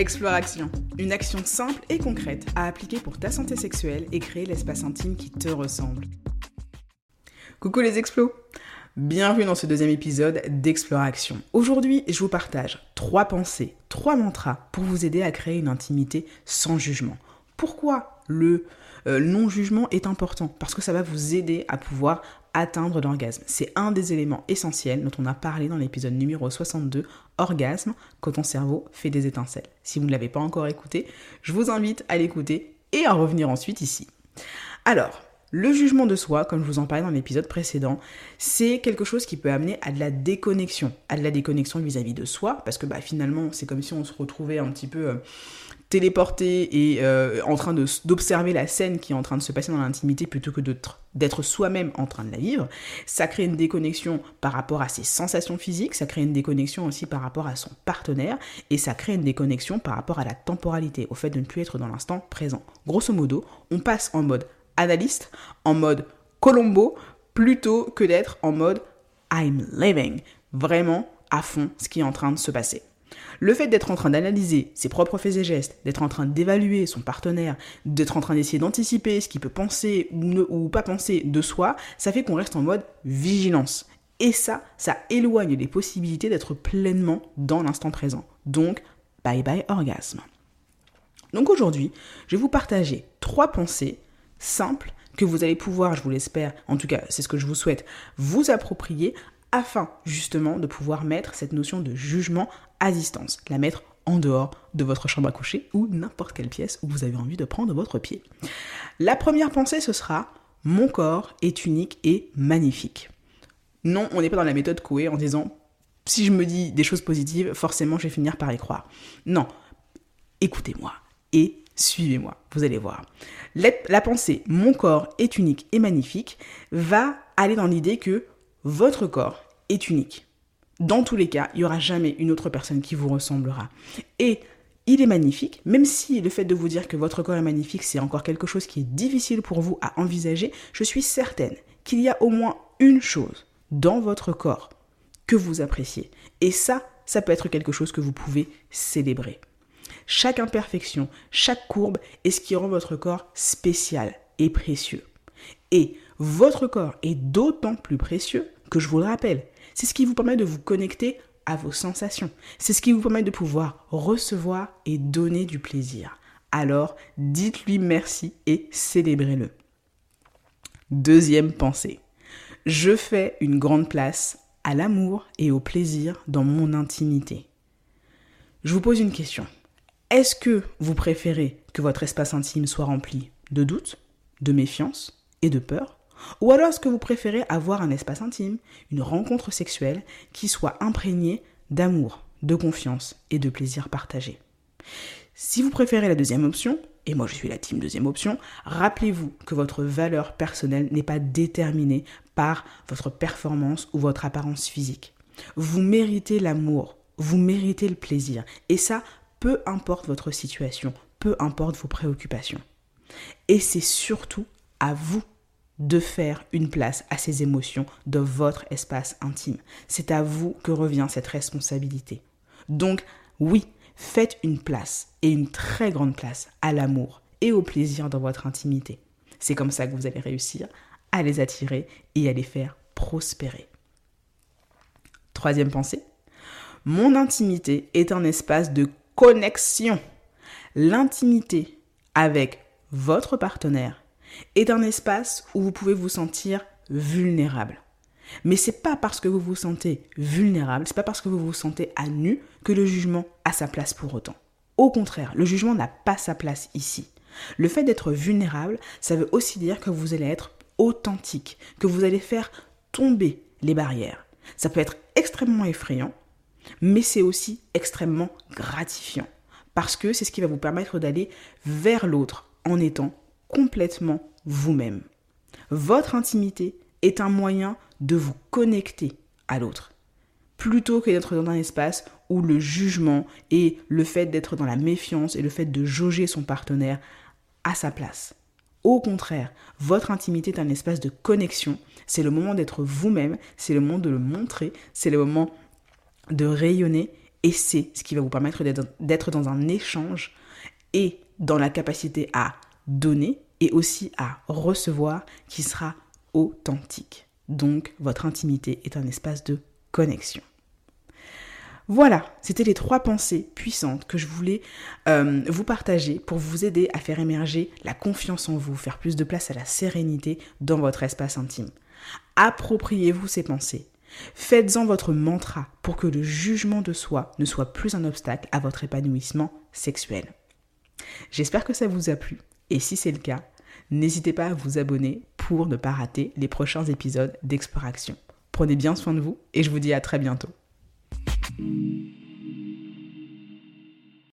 Explore Action, une action simple et concrète à appliquer pour ta santé sexuelle et créer l'espace intime qui te ressemble. Coucou les explos Bienvenue dans ce deuxième épisode d'Explore Action. Aujourd'hui, je vous partage trois pensées, trois mantras pour vous aider à créer une intimité sans jugement. Pourquoi le euh, non-jugement est important Parce que ça va vous aider à pouvoir atteindre l'orgasme. C'est un des éléments essentiels dont on a parlé dans l'épisode numéro 62, orgasme, quand ton cerveau fait des étincelles. Si vous ne l'avez pas encore écouté, je vous invite à l'écouter et à revenir ensuite ici. Alors, le jugement de soi, comme je vous en parlais dans l'épisode précédent, c'est quelque chose qui peut amener à de la déconnexion, à de la déconnexion vis-à-vis de soi, parce que bah, finalement, c'est comme si on se retrouvait un petit peu euh, téléporté et euh, en train d'observer la scène qui est en train de se passer dans l'intimité plutôt que d'être soi-même en train de la vivre. Ça crée une déconnexion par rapport à ses sensations physiques, ça crée une déconnexion aussi par rapport à son partenaire et ça crée une déconnexion par rapport à la temporalité, au fait de ne plus être dans l'instant présent. Grosso modo, on passe en mode analyste, en mode Colombo, plutôt que d'être en mode I'm living, vraiment à fond ce qui est en train de se passer. Le fait d'être en train d'analyser ses propres faits et gestes, d'être en train d'évaluer son partenaire, d'être en train d'essayer d'anticiper ce qu'il peut penser ou, ou pas penser de soi, ça fait qu'on reste en mode vigilance. Et ça, ça éloigne les possibilités d'être pleinement dans l'instant présent. Donc, bye bye orgasme. Donc aujourd'hui, je vais vous partager trois pensées simples que vous allez pouvoir, je vous l'espère, en tout cas c'est ce que je vous souhaite, vous approprier afin justement de pouvoir mettre cette notion de jugement à distance, la mettre en dehors de votre chambre à coucher ou n'importe quelle pièce où vous avez envie de prendre votre pied. La première pensée, ce sera mon corps est unique et magnifique. Non, on n'est pas dans la méthode Coué en disant si je me dis des choses positives, forcément je vais finir par y croire. Non, écoutez-moi et Suivez-moi, vous allez voir. La, pensée mon corps est unique et magnifique va aller dans l'idée que votre corps est unique. Dans tous les cas, il n'y aura jamais une autre personne qui vous ressemblera. Et il est magnifique, même si le fait de vous dire que votre corps est magnifique, c'est encore quelque chose qui est difficile pour vous à envisager, je suis certaine qu'il y a au moins une chose dans votre corps que vous appréciez. Et ça, ça peut être quelque chose que vous pouvez célébrer. Chaque imperfection, chaque courbe est ce qui rend votre corps spécial et précieux. Et votre corps est d'autant plus précieux que je vous le rappelle, c'est ce qui vous permet de vous connecter à vos sensations. C'est ce qui vous permet de pouvoir recevoir et donner du plaisir. Alors, dites-lui merci et célébrez-le. Deuxième pensée. Je fais une grande place à l'amour et au plaisir dans mon intimité. Je vous pose une question. Est-ce que vous préférez que votre espace intime soit rempli de doutes, de méfiance et de peur Ou alors est-ce que vous préférez avoir un espace intime, une rencontre sexuelle qui soit imprégnée d'amour, de confiance et de plaisir partagé? Si vous préférez la deuxième option, et moi je suis la team deuxième option, rappelez-vous que votre valeur personnelle n'est pas déterminée par votre performance ou votre apparence physique. Vous méritez l'amour, vous méritez le plaisir. Et ça, peu importe votre situation, peu importe vos préoccupations. Et c'est surtout à vous de faire une place à ces émotions dans votre espace intime. C'est à vous que revient cette responsabilité. Donc, oui, faites une place, et une très grande place, à l'amour et au plaisir dans votre intimité. C'est comme ça que vous allez réussir à les attirer et à les faire prospérer. Troisième pensée, mon intimité est un espace de connexion. L'intimité avec votre partenaire est un espace où vous pouvez vous sentir vulnérable. Mais c'est pas parce que vous vous sentez vulnérable, c'est pas parce que vous vous sentez à nu que le jugement a sa place pour autant. Au contraire, le jugement n'a pas sa place ici. Le fait d'être vulnérable, ça veut aussi dire que vous allez être authentique, que vous allez faire tomber les barrières. Ça peut être extrêmement effrayant, mais c'est aussi extrêmement gratifiant parce que c'est ce qui va vous permettre d'aller vers l'autre en étant complètement vous-même. Votre intimité est un moyen de vous connecter à l'autre, plutôt que d'être dans un espace où le jugement et le fait d'être dans la méfiance et le fait de jauger son partenaire a sa place. Au contraire, votre intimité est un espace de connexion, c'est le moment d'être vous-même, c'est le moment de le montrer, c'est le moment de rayonner Et c'est ce qui va vous permettre d'être dans un échange et dans la capacité à donner et aussi à recevoir qui sera authentique. Donc votre intimité est un espace de connexion. Voilà, c'était les trois pensées puissantes que je voulais euh, vous partager pour vous aider à faire émerger la confiance en vous, faire plus de place à la sérénité dans votre espace intime. Appropriez-vous ces pensées. Faites-en votre mantra pour que le jugement de soi ne soit plus un obstacle à votre épanouissement sexuel. J'espère que ça vous a plu et si c'est le cas, n'hésitez pas à vous abonner pour ne pas rater les prochains épisodes d'Exploration. Prenez bien soin de vous et je vous dis à très bientôt.